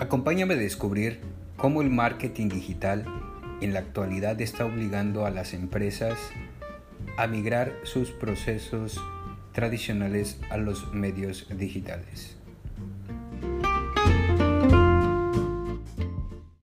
Acompáñame a descubrir cómo el marketing digital en la actualidad está obligando a las empresas a migrar sus procesos tradicionales a los medios digitales.